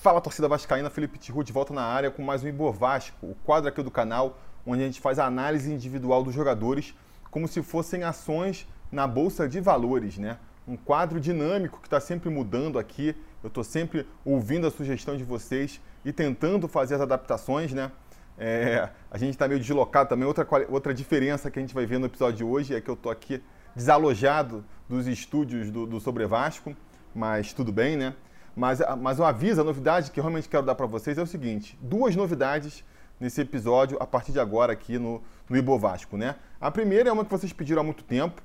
Fala torcida vascaína, Felipe Tiru de volta na área com mais um Ibo Vasco, o quadro aqui do canal onde a gente faz a análise individual dos jogadores como se fossem ações na bolsa de valores, né? Um quadro dinâmico que está sempre mudando aqui. Eu estou sempre ouvindo a sugestão de vocês e tentando fazer as adaptações, né? É, a gente está meio deslocado também. Outra, outra diferença que a gente vai ver no episódio de hoje é que eu estou aqui desalojado dos estúdios do, do Sobre Vasco, mas tudo bem, né? Mas, mas eu aviso, a novidade que eu realmente quero dar para vocês é o seguinte: duas novidades nesse episódio a partir de agora aqui no, no Ibo Vasco, né? A primeira é uma que vocês pediram há muito tempo,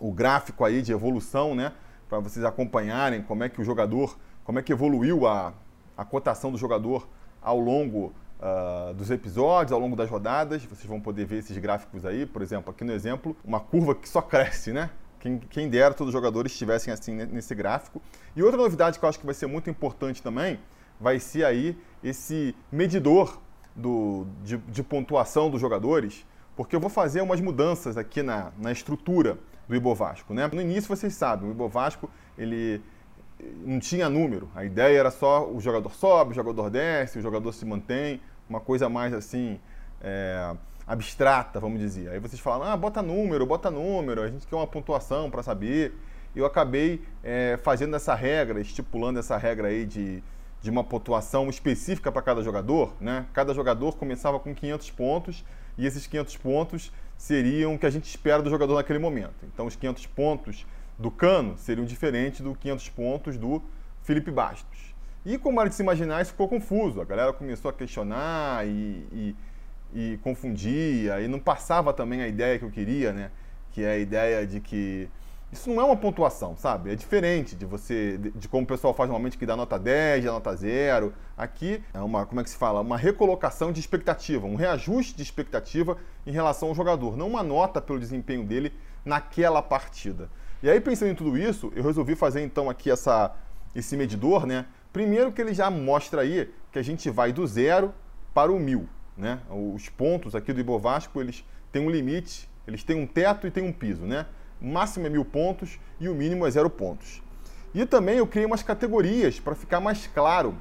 o gráfico aí de evolução, né? Para vocês acompanharem como é que o jogador, como é que evoluiu a, a cotação do jogador ao longo uh, dos episódios, ao longo das rodadas. Vocês vão poder ver esses gráficos aí, por exemplo, aqui no exemplo, uma curva que só cresce, né? Quem, quem dera todos os jogadores estivessem assim nesse gráfico. E outra novidade que eu acho que vai ser muito importante também vai ser aí esse medidor do, de, de pontuação dos jogadores, porque eu vou fazer umas mudanças aqui na, na estrutura do Ibovasco. Né? No início, vocês sabem, o Ibovasco ele não tinha número. A ideia era só o jogador sobe, o jogador desce, o jogador se mantém, uma coisa mais assim... É, abstrata, vamos dizer. Aí vocês falam, ah, bota número, bota número, a gente quer uma pontuação para saber. Eu acabei é, fazendo essa regra, estipulando essa regra aí de, de uma pontuação específica para cada jogador. Né? Cada jogador começava com 500 pontos e esses 500 pontos seriam o que a gente espera do jogador naquele momento. Então, os 500 pontos do Cano seriam diferentes dos 500 pontos do Felipe Bastos. E como era de se imaginar, isso ficou confuso. A galera começou a questionar e, e e confundia e não passava também a ideia que eu queria, né? Que é a ideia de que isso não é uma pontuação, sabe? É diferente de você, de, de, como o pessoal faz normalmente que dá nota 10, dá nota 0. Aqui é uma, como é que se fala? Uma recolocação de expectativa, um reajuste de expectativa em relação ao jogador, não uma nota pelo desempenho dele naquela partida. E aí, pensando em tudo isso, eu resolvi fazer então aqui essa, esse medidor, né? Primeiro que ele já mostra aí que a gente vai do zero para o mil. Né? Os pontos aqui do Ibovasco, eles têm um limite, eles têm um teto e têm um piso. Né? O máximo é mil pontos e o mínimo é zero pontos. E também eu criei umas categorias para ficar mais claro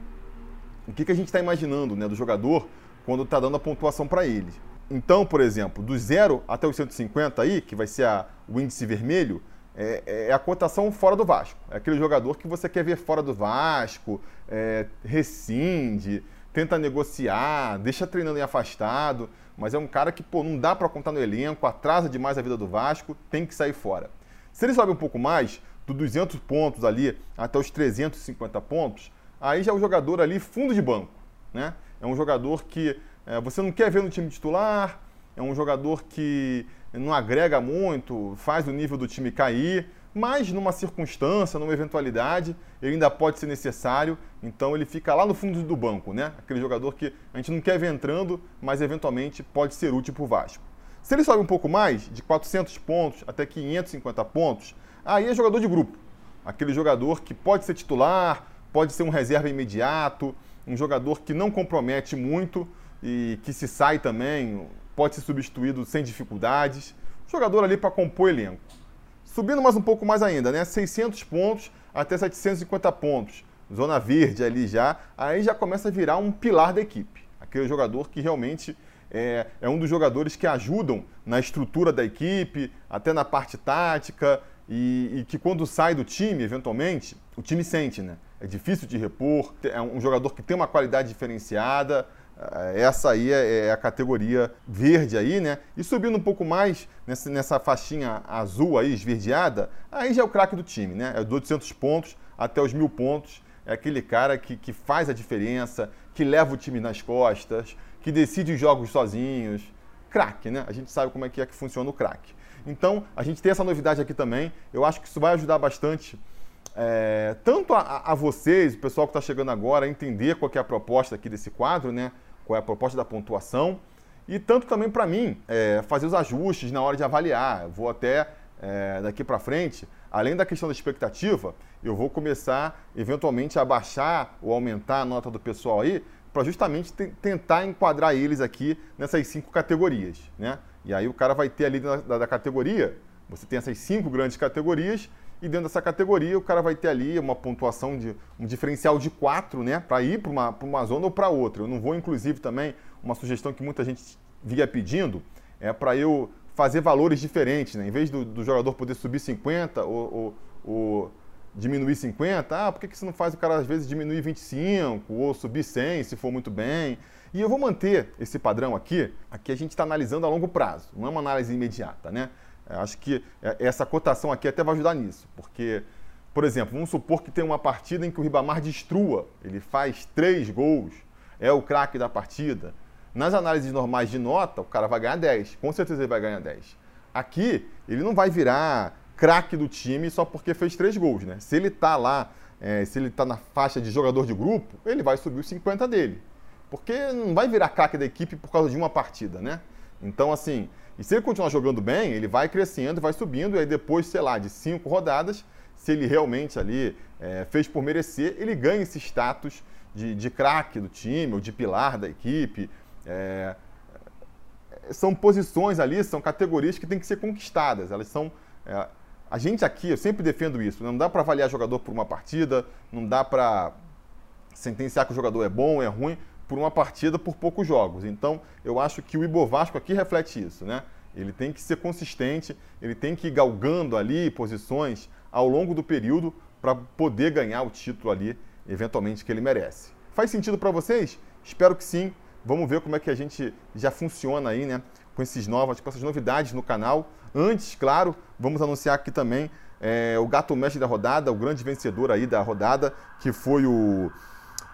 o que, que a gente está imaginando né, do jogador quando está dando a pontuação para ele. Então, por exemplo, do zero até os 150 aí, que vai ser a, o índice vermelho, é, é, a cotação fora do Vasco. É aquele jogador que você quer ver fora do Vasco, é, rescinde, tenta negociar, deixa treinando em afastado, mas é um cara que, pô, não dá para contar no elenco, atrasa demais a vida do Vasco, tem que sair fora. Se ele sobe um pouco mais, do 200 pontos ali até os 350 pontos, aí já é um jogador ali fundo de banco, né? É um jogador que é, você não quer ver no time titular, é um jogador que não agrega muito, faz o nível do time cair, mas numa circunstância, numa eventualidade, ele ainda pode ser necessário, então ele fica lá no fundo do banco, né? Aquele jogador que a gente não quer ver entrando, mas eventualmente pode ser útil para o Vasco. Se ele sobe um pouco mais, de 400 pontos até 550 pontos, aí é jogador de grupo. Aquele jogador que pode ser titular, pode ser um reserva imediato, um jogador que não compromete muito e que se sai também, pode ser substituído sem dificuldades. Jogador ali para compor elenco. Subindo mais um pouco mais ainda, né? 600 pontos até 750 pontos. Zona verde ali já. Aí já começa a virar um pilar da equipe. Aquele jogador que realmente é, é um dos jogadores que ajudam na estrutura da equipe, até na parte tática. E, e, que quando sai do time, eventualmente, o time sente, né? É difícil de repor, é um jogador que tem uma qualidade diferenciada, essa aí é, é a categoria verde aí, né? E subindo um pouco mais nessa, faixinha azul aí, esverdeada, aí já é o craque do time, né? É de 800 pontos até os mil pontos. É aquele cara que, que faz a diferença, que leva o time nas costas, que decide os jogos sozinhos. Craque, né? A gente sabe como é que é que funciona o craque. Então, a gente tem essa novidade aqui também. Eu acho que isso vai ajudar bastante é, tanto a, a, vocês, o pessoal que está chegando agora, a entender qual é a proposta aqui desse quadro, né? Qual é a proposta da pontuação, e tanto também para mim é, fazer os ajustes na hora de avaliar. Eu vou até é, daqui para frente, além da questão da expectativa, eu vou começar eventualmente a baixar ou aumentar a nota do pessoal aí, para justamente tentar enquadrar eles aqui nessas cinco categorias, né? E aí o cara vai ter ali da, da categoria, você tem essas cinco grandes categorias e dentro dessa categoria o cara vai ter ali uma pontuação de um diferencial de 4, né, para ir para uma, uma zona ou para outra. Eu não vou, inclusive, também, uma sugestão que muita gente via pedindo, é para eu fazer valores diferentes, né? Em vez do, do jogador poder subir 50 ou, ou, ou, diminuir 50, ah, por que, que você não faz o cara às vezes diminuir 25 ou subir 100 se for muito bem? E eu vou manter esse padrão aqui, aqui a gente está analisando a longo prazo, não é uma análise imediata, né? Acho que é, essa cotação aqui até vai ajudar nisso, porque, por exemplo, vamos supor que tem uma partida em que o Ribamar destrua, ele faz três gols, é o craque da partida. Nas análises normais de nota, o cara vai ganhar 10, com certeza ele vai ganhar 10. Aqui, ele não vai virar craque do time só porque fez três gols, né? Se ele tá lá, é, se ele tá na faixa de jogador de grupo, ele vai subir os 50 dele. Porque não vai virar craque da equipe por causa de uma partida, né? Então, assim, e se ele continuar jogando bem, ele vai crescendo, vai subindo, e aí depois, sei lá, de cinco rodadas, se ele realmente ali é, fez por merecer, ele ganha esse status de, de craque do time, ou de pilar da equipe. É, são posições ali, são categorias que têm que ser conquistadas. Elas são. É, a gente aqui, eu sempre defendo isso, não dá para avaliar jogador por uma partida, não dá para sentenciar que o jogador é bom, é ruim, por uma partida por poucos jogos. Então, eu acho que o Ibovasco aqui reflete isso, né? Ele tem que ser consistente, ele tem que ir galgando ali posições ao longo do período para poder ganhar o título ali, eventualmente, que ele merece. Faz sentido para vocês? Espero que sim. Vamos ver como é que a gente já funciona aí, né? Com, esses novas, com essas novidades no canal. Antes, claro, vamos anunciar aqui também é, o gato mestre da rodada, o grande vencedor aí da rodada, que foi o,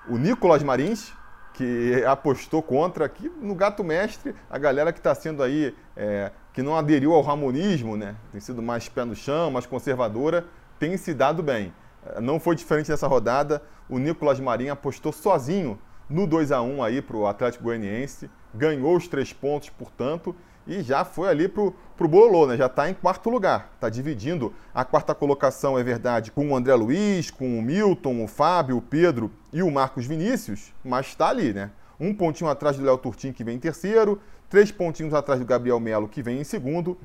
o Nicolas Marins, que apostou contra aqui no gato mestre, a galera que está sendo aí, é, que não aderiu ao ramonismo, né? Tem sido mais pé no chão, mais conservadora, tem se dado bem. Não foi diferente nessa rodada. O Nicolas Marinho apostou sozinho no 2 a 1 aí para o Atlético Goianiense, ganhou os três pontos, portanto, e já foi ali pro, pro Bololô, né? Já está em quarto lugar. Está dividindo a quarta colocação, é verdade, com o André Luiz, com o Milton, o Fábio, o Pedro e o Marcos Vinícius, mas está ali, né? Um pontinho atrás do Léo Turtin, que vem em terceiro, três pontinhos atrás do Gabriel Melo, que vem em segundo,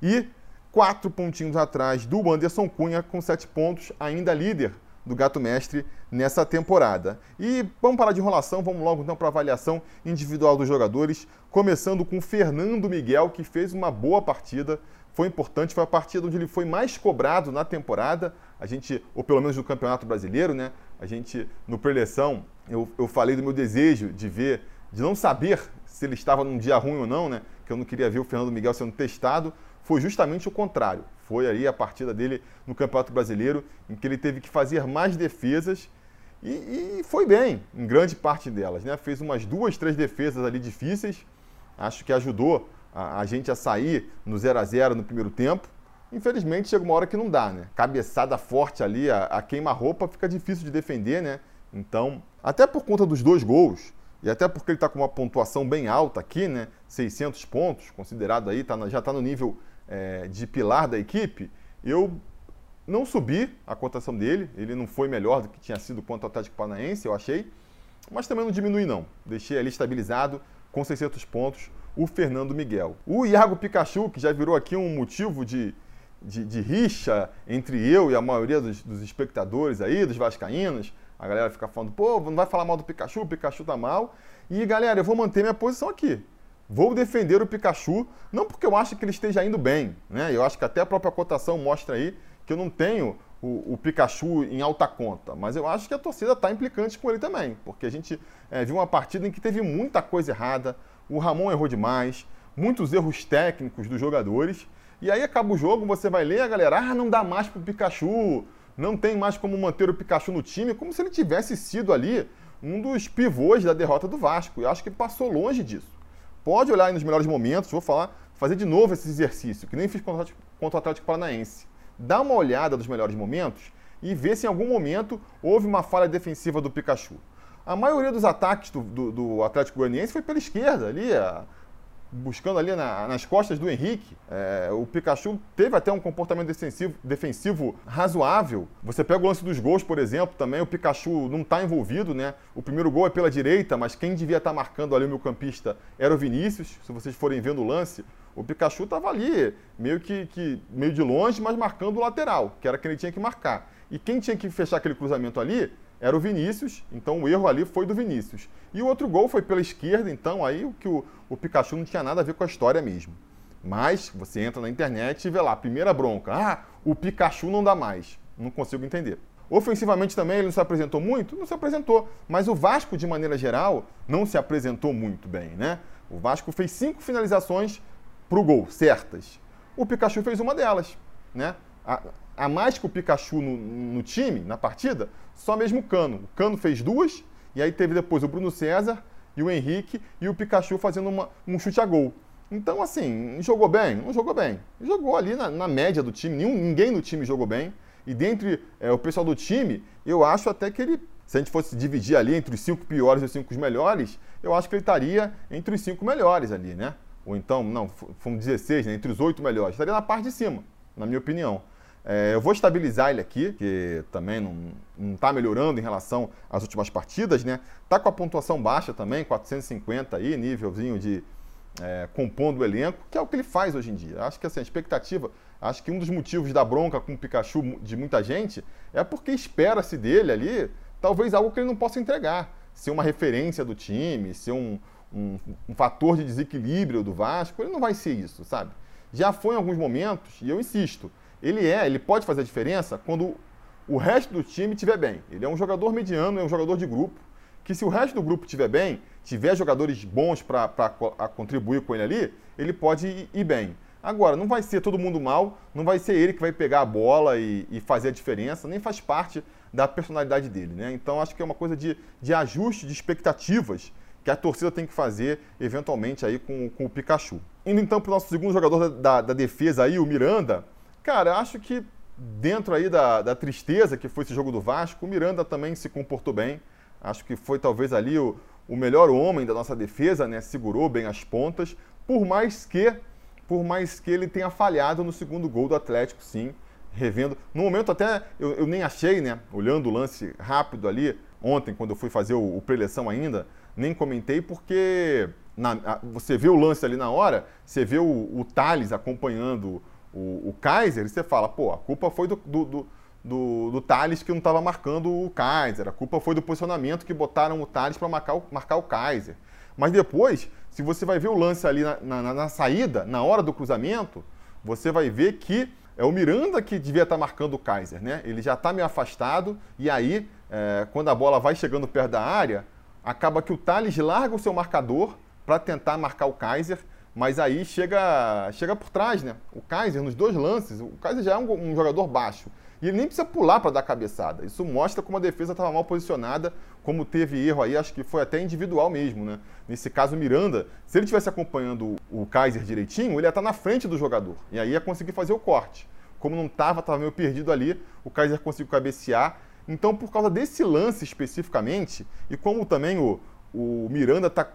e quatro pontinhos atrás do Anderson Cunha, com sete pontos, ainda líder do Gato Mestre nessa temporada. E vamos parar de enrolação, vamos logo então para a avaliação individual dos jogadores, começando com Fernando Miguel, que fez uma boa partida, foi importante, foi a partida onde ele foi mais cobrado na temporada, a gente, ou pelo menos no Campeonato Brasileiro, né? A gente, no preleção, eu, eu falei do meu desejo de ver, de não saber se ele estava num dia ruim ou não, né? Que eu não queria ver o Fernando Miguel sendo testado, foi justamente o contrário. Foi aí a partida dele no Campeonato Brasileiro, em que ele teve que fazer mais defesas e, e foi bem, em grande parte delas. Né? Fez umas duas, três defesas ali difíceis, acho que ajudou a, a gente a sair no 0 a 0 no primeiro tempo. Infelizmente, chega uma hora que não dá, né? Cabeçada forte ali, a, a queima-roupa fica difícil de defender, né? Então, até por conta dos dois gols, e até porque ele está com uma pontuação bem alta aqui, né? 600 pontos, considerado aí, tá, já está no nível é, de pilar da equipe, eu não subi a cotação dele, ele não foi melhor do que tinha sido quanto ao Atlético Paranaense, eu achei, mas também não diminui não. Deixei ali estabilizado com 600 pontos o Fernando Miguel. O Iago Pikachu, que já virou aqui um motivo de, de, de rixa entre eu e a maioria dos, dos, espectadores aí, dos vascaínos, a galera fica falando, pô, não vai falar mal do Pikachu, o Pikachu tá mal. E galera, eu vou manter minha posição aqui. Vou defender o Pikachu, não porque eu acho que ele esteja indo bem, né? Eu acho que até a própria cotação mostra aí que eu não tenho o, o Pikachu em alta conta, mas eu acho que a torcida está implicante com ele também, porque a gente é, viu uma partida em que teve muita coisa errada, o Ramon errou demais, muitos erros técnicos dos jogadores, e aí acaba o jogo, você vai ler a galera, ah, não dá mais pro Pikachu, não tem mais como manter o Pikachu no time, como se ele tivesse sido ali um dos pivôs da derrota do Vasco. Eu acho que passou longe disso pode olhar nos melhores momentos, vou falar, fazer de novo esse exercício, que nem fiz contra o Atlético Paranaense. Dá uma olhada nos melhores momentos e vê se em algum momento houve uma falha defensiva do Pikachu. A maioria dos ataques do, do, do Atlético Goianiense foi pela esquerda, ali, a, buscando ali na, nas costas do Henrique. É, o Pikachu teve até um comportamento defensivo, defensivo razoável. Você pega o lance dos gols, por exemplo, também o Pikachu não está envolvido, né? O primeiro gol é pela direita, mas quem devia estar tá marcando ali o meu campista era o Vinícius. Se vocês forem vendo o lance, o Pikachu estava ali, meio que, que meio de longe, mas marcando o lateral, que era quem ele tinha que marcar. E quem tinha que fechar aquele cruzamento ali era o Vinícius, então o erro ali foi do Vinícius. E o outro gol foi pela esquerda, então aí o que o, o Pikachu não tinha nada a ver com a história mesmo. Mas você entra na internet e vê lá, primeira bronca, ah, o Pikachu não dá mais. Não consigo entender. Ofensivamente também ele não se apresentou muito? Não se apresentou. Mas o Vasco, de maneira geral, não se apresentou muito bem, né? O Vasco fez cinco finalizações para o gol, certas. O Pikachu fez uma delas, né? A, a mais que o Pikachu no, no, time, na partida, só mesmo o Cano. O Cano fez duas, e aí teve depois o Bruno César e o Henrique e o Pikachu fazendo uma, um chute a gol. Então, assim, jogou bem? Não jogou bem. Jogou ali na, na média do time, nenhum, ninguém no time jogou bem. E dentre é, o pessoal do time, eu acho até que ele, se a gente fosse dividir ali entre os cinco piores e os cinco melhores, eu acho que ele estaria entre os cinco melhores ali, né? ou então, não, fomos 16, né, entre os oito melhores, estaria na parte de cima, na minha opinião. É, eu vou estabilizar ele aqui, que também não está melhorando em relação às últimas partidas, né? Tá com a pontuação baixa também, 450 aí, nívelzinho de é, compondo o elenco, que é o que ele faz hoje em dia. Acho que assim, a expectativa, acho que um dos motivos da bronca com o Pikachu de muita gente é porque espera-se dele ali, talvez algo que ele não possa entregar. Ser uma referência do time, ser um, um, um, fator de desequilíbrio do Vasco, ele não vai ser isso, sabe? Já foi em alguns momentos, e eu insisto, ele é, ele pode fazer a diferença quando o resto do time estiver bem. Ele é um jogador mediano, é um jogador de grupo, que se o resto do grupo estiver bem, tiver jogadores bons para contribuir com ele ali, ele pode ir, bem. Agora, não vai ser todo mundo mal, não vai ser ele que vai pegar a bola e, e fazer a diferença, nem faz parte da personalidade dele. Né? Então, acho que é uma coisa de, de ajuste de expectativas que a torcida tem que fazer eventualmente aí com, com o Pikachu. Indo então para o nosso segundo jogador da, da, da, defesa aí, o Miranda, cara, acho que dentro aí da, da tristeza que foi esse jogo do Vasco, o Miranda também se comportou bem. Acho que foi talvez ali o, o melhor homem da nossa defesa, né? Segurou bem as pontas, por mais que por mais que ele tenha falhado no segundo gol do Atlético, sim, revendo. No momento até eu, eu nem achei, né? Olhando o lance rápido ali, ontem, quando eu fui fazer o, o preleção ainda, nem comentei porque na, a, você vê o lance ali na hora, você vê o, o Thales acompanhando o, o Kaiser você fala, pô, a culpa foi do, do, do, do, do Thales que não estava marcando o Kaiser, a culpa foi do posicionamento que botaram o Thales para marcar, o, marcar o Kaiser. Mas depois, se você vai ver o lance ali na, na, na saída, na hora do cruzamento, você vai ver que é o Miranda que devia estar tá marcando o Kaiser, né? Ele já está meio afastado e aí, é, quando a bola vai chegando perto da área, acaba que o Thales larga o seu marcador para tentar marcar o Kaiser, mas aí chega, chega por trás, né? O Kaiser, nos dois lances, o Kaiser já é um, um jogador baixo. E ele nem precisa pular para dar cabeçada. Isso mostra como a defesa estava mal posicionada, como teve erro aí, acho que foi até individual mesmo, né? Nesse caso, o Miranda, se ele estivesse acompanhando o Kaiser direitinho, ele ia estar tá na frente do jogador. E aí ia conseguir fazer o corte. Como não estava, estava meio perdido ali, o Kaiser conseguiu cabecear então, por causa desse lance especificamente, e como também o, o Miranda está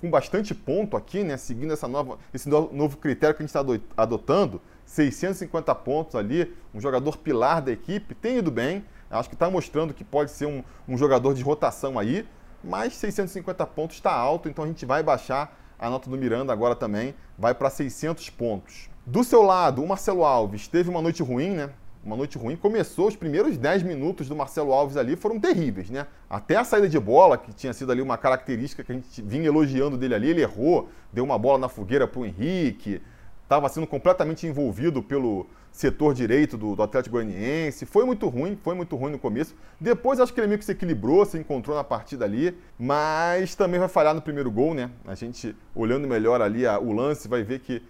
com bastante ponto aqui, né, seguindo essa nova, esse novo critério que a gente está adotando, 650 pontos ali, um jogador pilar da equipe, tem ido bem, acho que está mostrando que pode ser um, um jogador de rotação aí, mas 650 pontos está alto, então a gente vai baixar a nota do Miranda agora também, vai para 600 pontos. Do seu lado, o Marcelo Alves teve uma noite ruim, né? Uma noite ruim. Começou, os primeiros 10 minutos do Marcelo Alves ali foram terríveis, né? Até a saída de bola, que tinha sido ali uma característica que a gente vinha elogiando dele ali, ele errou, deu uma bola na fogueira para o Henrique, estava sendo completamente envolvido pelo setor direito do, do, Atlético Goianiense. Foi muito ruim, foi muito ruim no começo. Depois acho que ele meio que se equilibrou, se encontrou na partida ali, mas também vai falhar no primeiro gol, né? A gente olhando melhor ali a, o lance vai ver que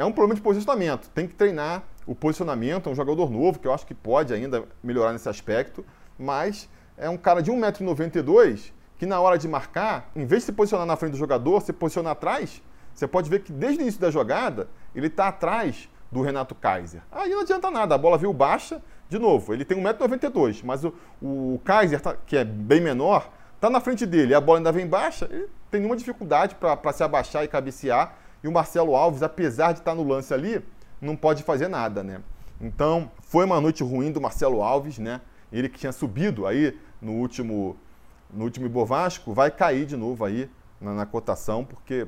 é um problema de posicionamento. Tem que treinar o posicionamento. É um jogador novo que eu acho que pode ainda melhorar nesse aspecto, mas é um cara de 1,92m que na hora de marcar, em vez de se posicionar na frente do jogador, se posiciona atrás. Você pode ver que desde o início da jogada ele está atrás do Renato Kaiser. Aí não adianta nada, a bola veio baixa, de novo, ele tem 1,92m, mas o, o Kaiser, tá, que é bem menor, está na frente dele, a bola ainda vem baixa, ele tem nenhuma dificuldade para se abaixar e cabecear e o Marcelo Alves, apesar de estar no lance ali, não pode fazer nada, né? Então, foi uma noite ruim do Marcelo Alves, né? Ele que tinha subido aí no último no último Ibovasco, vai cair de novo aí na, na cotação, porque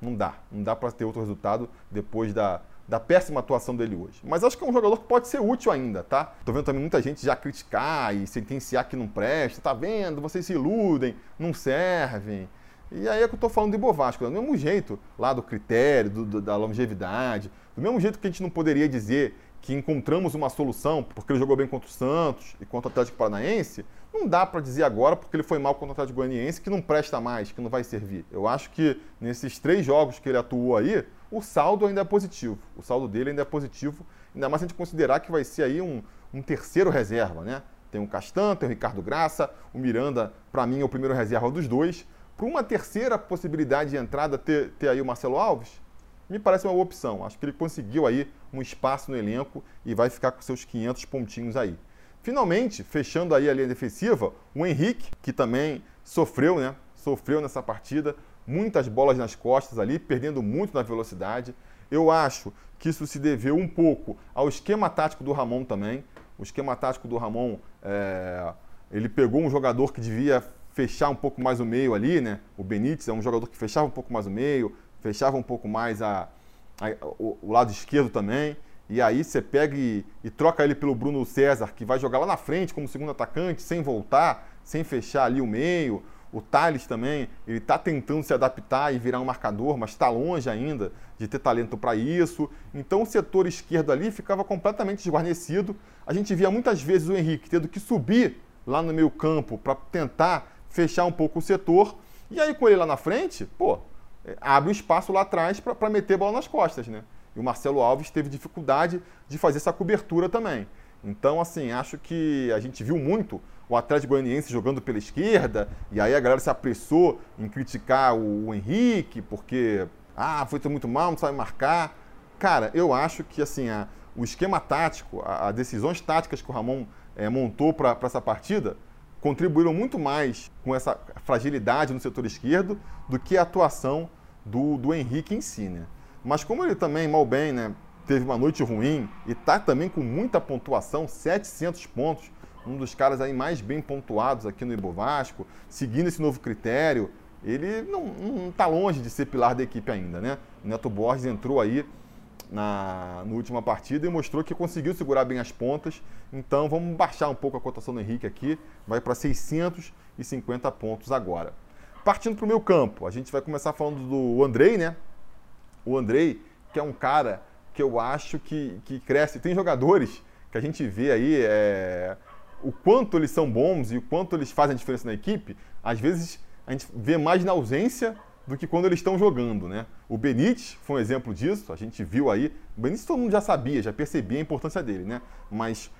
não dá, não dá para ter outro resultado depois da, da péssima atuação dele hoje. Mas acho que é um jogador que pode ser útil ainda, tá? Tô vendo também muita gente já criticar e sentenciar que não presta, tá vendo? Vocês se iludem, não servem. E aí é que eu tô falando de Bovasco, do mesmo jeito, lá do critério, do, do, da longevidade, do mesmo jeito que a gente não poderia dizer que encontramos uma solução porque ele jogou bem contra o Santos e contra o Atlético Paranaense, não dá para dizer agora porque ele foi mal contra o Atlético Goianiense que não presta mais, que não vai servir. Eu acho que nesses três jogos que ele atuou aí, o saldo ainda é positivo. O saldo dele ainda é positivo, ainda mais se a gente considerar que vai ser aí um, um terceiro reserva, né? Tem o Castan, tem o Ricardo Graça, o Miranda, para mim, é o primeiro reserva dos dois. Para uma terceira possibilidade de entrada, ter, ter aí o Marcelo Alves, me parece uma boa opção. Acho que ele conseguiu aí um espaço no elenco e vai ficar com seus 500 pontinhos aí. Finalmente, fechando aí a linha defensiva, o Henrique, que também sofreu, né? Sofreu nessa partida, muitas bolas nas costas ali, perdendo muito na velocidade. Eu acho que isso se deveu um pouco ao esquema tático do Ramon também. O esquema tático do Ramon, é... ele pegou um jogador que devia fechar um pouco mais o meio ali, né? O Benítez é um jogador que fechava um pouco mais o meio, fechava um pouco mais a, a o, o, lado esquerdo também. E aí você pega e, e troca ele pelo Bruno César, que vai jogar lá na frente como segundo atacante, sem voltar, sem fechar ali o meio. O Thales também, ele está tentando se adaptar e virar um marcador, mas está longe ainda de ter talento para isso. Então o setor esquerdo ali ficava completamente desguarnecido. A gente via muitas vezes o Henrique tendo que subir lá no meio campo para tentar fechar um pouco o setor. E aí com ele lá na frente, pô, é, abre um espaço lá atrás para meter bola nas costas, né? E o Marcelo Alves teve dificuldade de fazer essa cobertura também. Então, assim, acho que a gente viu muito o Atlético Goianiense jogando pela esquerda, e aí a galera se apressou em criticar o, Henrique, porque, ah, foi muito mal, não sabe marcar. Cara, eu acho que, assim, a, o esquema tático, as decisões táticas que o Ramon é, montou para essa partida, contribuíram muito mais com essa fragilidade no setor esquerdo do que a atuação do, do Henrique em si, né? Mas como ele também, mal bem, né, teve uma noite ruim e está também com muita pontuação, 700 pontos, um dos caras aí mais bem pontuados aqui no Ibovasco, seguindo esse novo critério, ele não está longe de ser pilar da equipe ainda, né? O Neto Borges entrou aí na, na última partida e mostrou que conseguiu segurar bem as pontas. Então vamos baixar um pouco a cotação do Henrique aqui, vai para 650 pontos agora. Partindo para o meu campo, a gente vai começar falando do Andrei, né? O Andrei, que é um cara que eu acho que, que cresce. Tem jogadores que a gente vê aí é, o quanto eles são bons e o quanto eles fazem a diferença na equipe, às vezes a gente vê mais na ausência do que quando eles estão jogando, né? O Benítez foi um exemplo disso, a gente viu aí. O Benítez todo mundo já sabia, já percebia a importância dele, né? Mas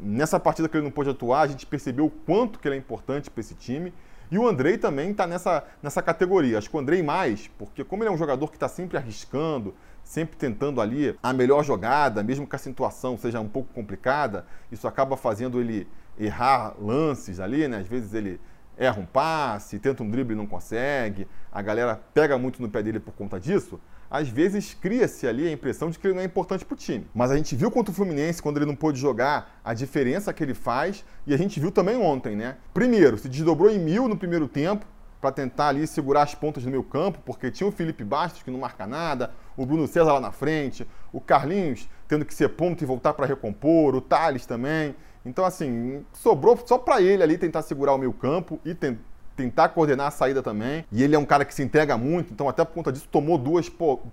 nessa partida que ele não pôde atuar, a gente percebeu o quanto que ele é importante para esse time. E o Andrei também está nessa, nessa categoria. Acho que o Andrei mais, porque como ele é um jogador que está sempre arriscando, sempre tentando ali a melhor jogada, mesmo que a situação seja um pouco complicada, isso acaba fazendo ele errar lances ali, né? Às vezes ele erra um passe, tenta um drible e não consegue, a galera pega muito no pé dele por conta disso, às vezes cria-se ali a impressão de que ele não é importante para o time. Mas a gente viu contra o Fluminense, quando ele não pôde jogar, a diferença que ele faz, e a gente viu também ontem, né? Primeiro, se desdobrou em mil no primeiro tempo, para tentar ali segurar as pontas do meio campo, porque tinha o Felipe Bastos que não marca nada, o Bruno César lá na frente, o Carlinhos tendo que ser ponto e voltar para recompor, o Thales também. Então, assim, sobrou só para ele ali tentar segurar o meio campo e tem, tentar coordenar a saída também. E ele é um cara que se entrega muito, então até por conta disso tomou duas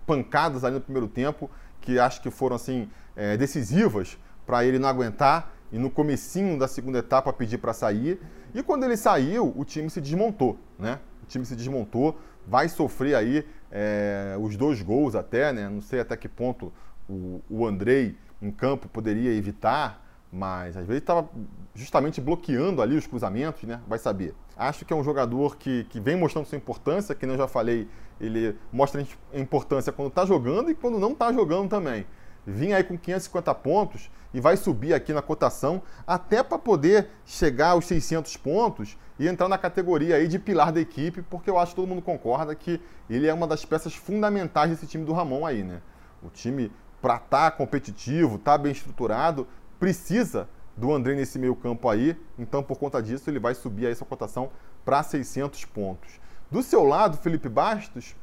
pancadas ali no primeiro tempo, que acho que foram, assim, é, decisivas para ele não aguentar e no comecinho da segunda etapa pedir para sair. E quando ele saiu, o time se desmontou, né? O time se desmontou, vai sofrer aí é, os dois gols até, né? Não sei até que ponto o, o Andrei em campo poderia evitar, mas às vezes estava justamente bloqueando ali os cruzamentos, né? Vai saber. Acho que é um jogador que, que vem mostrando sua importância, que eu já falei, ele mostra a importância quando está jogando e quando não está jogando também. vinha aí com 550 pontos e vai subir aqui na cotação até para poder chegar aos 600 pontos e entrar na categoria aí de pilar da equipe, porque eu acho que todo mundo concorda que ele é uma das peças fundamentais desse time do Ramon aí, né? O time para estar tá competitivo, estar tá bem estruturado, precisa do André nesse meio campo aí, então por conta disso ele vai subir aí sua cotação para 600 pontos. Do seu lado, Felipe Bastos,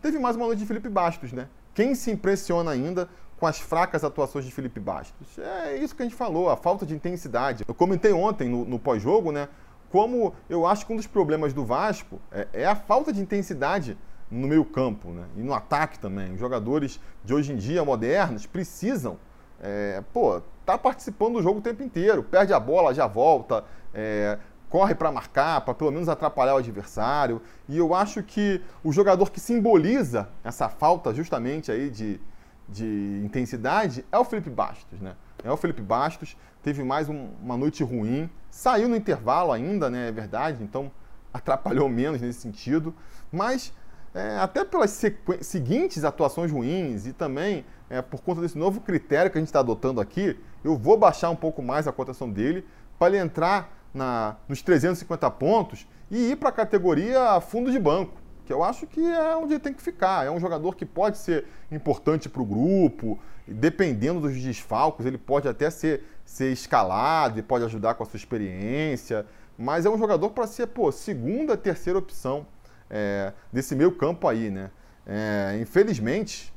teve mais uma noite de Felipe Bastos, né? Quem se impressiona ainda com as fracas atuações de Felipe Bastos? É isso que a gente falou, a falta de intensidade. Eu comentei ontem no, no pós-jogo, né? Como eu acho que um dos problemas do Vasco é, é a falta de intensidade no meio campo, né? E no ataque também. Os jogadores de hoje em dia, modernos, precisam, é, pô, tá participando do jogo o tempo inteiro. Perde a bola, já volta, é, corre para marcar, para pelo menos atrapalhar o adversário. E eu acho que o jogador que simboliza essa falta justamente aí de, de intensidade é o Felipe Bastos, né? É o Felipe Bastos, teve mais um, uma noite ruim, saiu no intervalo ainda, né? É verdade, então atrapalhou menos nesse sentido, mas é, até pelas seguintes atuações ruins e também é, por conta desse novo critério que a gente está adotando aqui, eu vou baixar um pouco mais a cotação dele para ele entrar na, nos 350 pontos e ir para a categoria fundo de banco, que eu acho que é onde ele tem que ficar. É um jogador que pode ser importante para o grupo, dependendo dos desfalcos, ele pode até ser, ser escalado e pode ajudar com a sua experiência, mas é um jogador para ser, pô, segunda, terceira opção é, desse meio campo aí, né? É, infelizmente,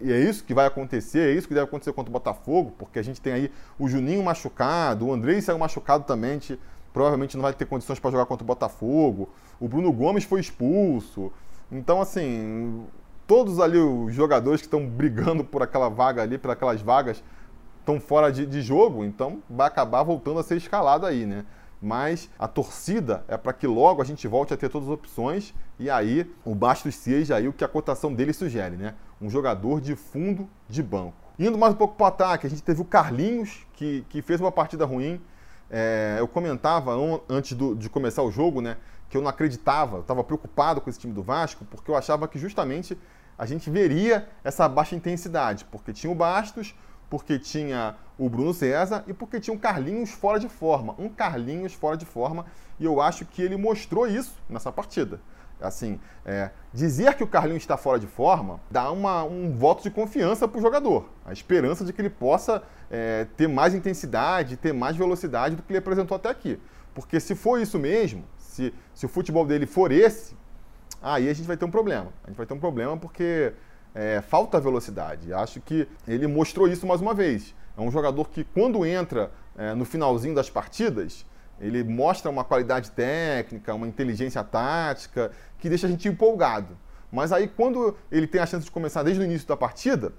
e é isso que vai acontecer, é isso que deve acontecer contra o Botafogo, porque a gente tem aí o Juninho machucado, o Andrei saiu machucado também, a gente provavelmente não vai ter condições para jogar contra o Botafogo, o Bruno Gomes foi expulso. Então, assim, todos ali os jogadores que estão brigando por aquela vaga ali, por aquelas vagas, estão fora de, de jogo, então vai acabar voltando a ser escalado aí, né? Mas a torcida é para que logo a gente volte a ter todas as opções e aí o Bastos seja aí o que a cotação dele sugere, né? Um jogador de fundo de banco. Indo mais um pouco para o ataque, a gente teve o Carlinhos, que, que fez uma partida ruim. É, eu comentava antes do, de começar o jogo, né? Que eu não acreditava, estava preocupado com esse time do Vasco, porque eu achava que justamente a gente veria essa baixa intensidade, porque tinha o Bastos, porque tinha o Bruno César e porque tinha um Carlinhos fora de forma. Um Carlinhos fora de forma. E eu acho que ele mostrou isso nessa partida. Assim, é, dizer que o Carlinhos está fora de forma dá uma, um voto de confiança para o jogador. A esperança de que ele possa é, ter mais intensidade, ter mais velocidade do que ele apresentou até aqui. Porque se for isso mesmo, se, se o futebol dele for esse, aí a gente vai ter um problema. A gente vai ter um problema porque é, falta velocidade. Acho que ele mostrou isso mais uma vez. É um jogador que, quando entra é, no finalzinho das partidas, ele mostra uma qualidade técnica, uma inteligência tática, que deixa a gente empolgado. Mas aí, quando ele tem a chance de começar desde o início da partida,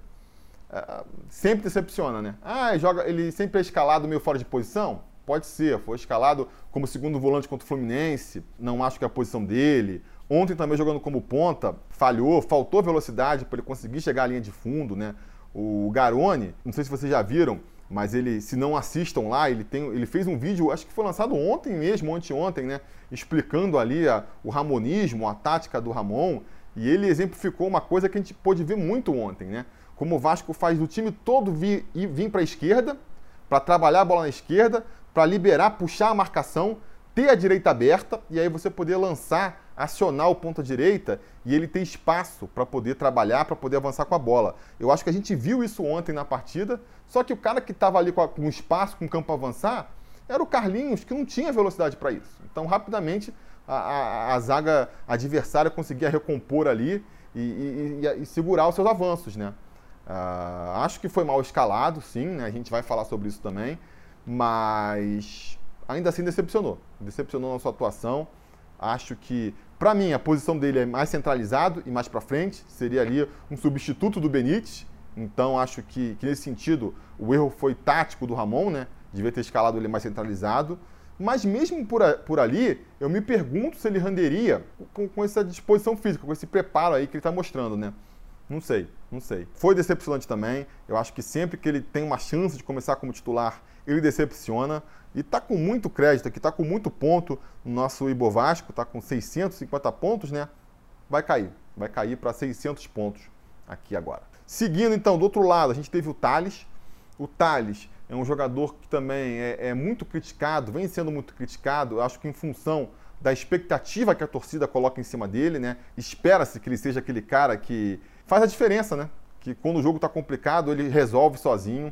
é, sempre decepciona, né? Ah, joga, ele sempre é escalado meio fora de posição? Pode ser, foi escalado como segundo volante contra o Fluminense, não acho que é a posição dele. Ontem também jogando como ponta, falhou, faltou velocidade para ele conseguir chegar à linha de fundo, né? O Garone, não sei se vocês já viram, mas ele, se não assistam lá, ele, tem, ele fez um vídeo, acho que foi lançado ontem mesmo, anteontem, né? Explicando ali a, o ramonismo, a tática do Ramon. E ele exemplificou uma coisa que a gente pôde ver muito ontem, né? Como o Vasco faz o time todo vir, vir para a esquerda, para trabalhar a bola na esquerda, para liberar, puxar a marcação, ter a direita aberta e aí você poder lançar acionar o ponta direita e ele ter espaço para poder trabalhar, para poder avançar com a bola. Eu acho que a gente viu isso ontem na partida, só que o cara que estava ali com, a, com espaço, com campo a avançar, era o Carlinhos, que não tinha velocidade para isso. Então, rapidamente, a, a, a, zaga adversária conseguia recompor ali e, e, e, segurar os seus avanços, né? Uh, acho que foi mal escalado, sim, né? a gente vai falar sobre isso também, mas ainda assim decepcionou. Decepcionou na sua atuação. Acho que para mim, a posição dele é mais centralizado e mais para frente, seria ali um substituto do Benítez. Então, acho que, que, nesse sentido o erro foi tático do Ramon, né? Devia ter escalado ele mais centralizado. Mas mesmo por, a, por ali, eu me pergunto se ele renderia com, com, essa disposição física, com esse preparo aí que ele está mostrando, né? Não sei, não sei. Foi decepcionante também. Eu acho que sempre que ele tem uma chance de começar como titular, ele decepciona. E está com muito crédito aqui, está com muito ponto no nosso Ibovasco, está com 650 pontos, né? Vai cair, vai cair para 600 pontos aqui agora. Seguindo, então, do outro lado, a gente teve o Thales. O Thales é um jogador que também é, é muito criticado, vem sendo muito criticado, acho que em função da expectativa que a torcida coloca em cima dele, né? Espera-se que ele seja aquele cara que faz a diferença, né? Que quando o jogo está complicado, ele resolve sozinho.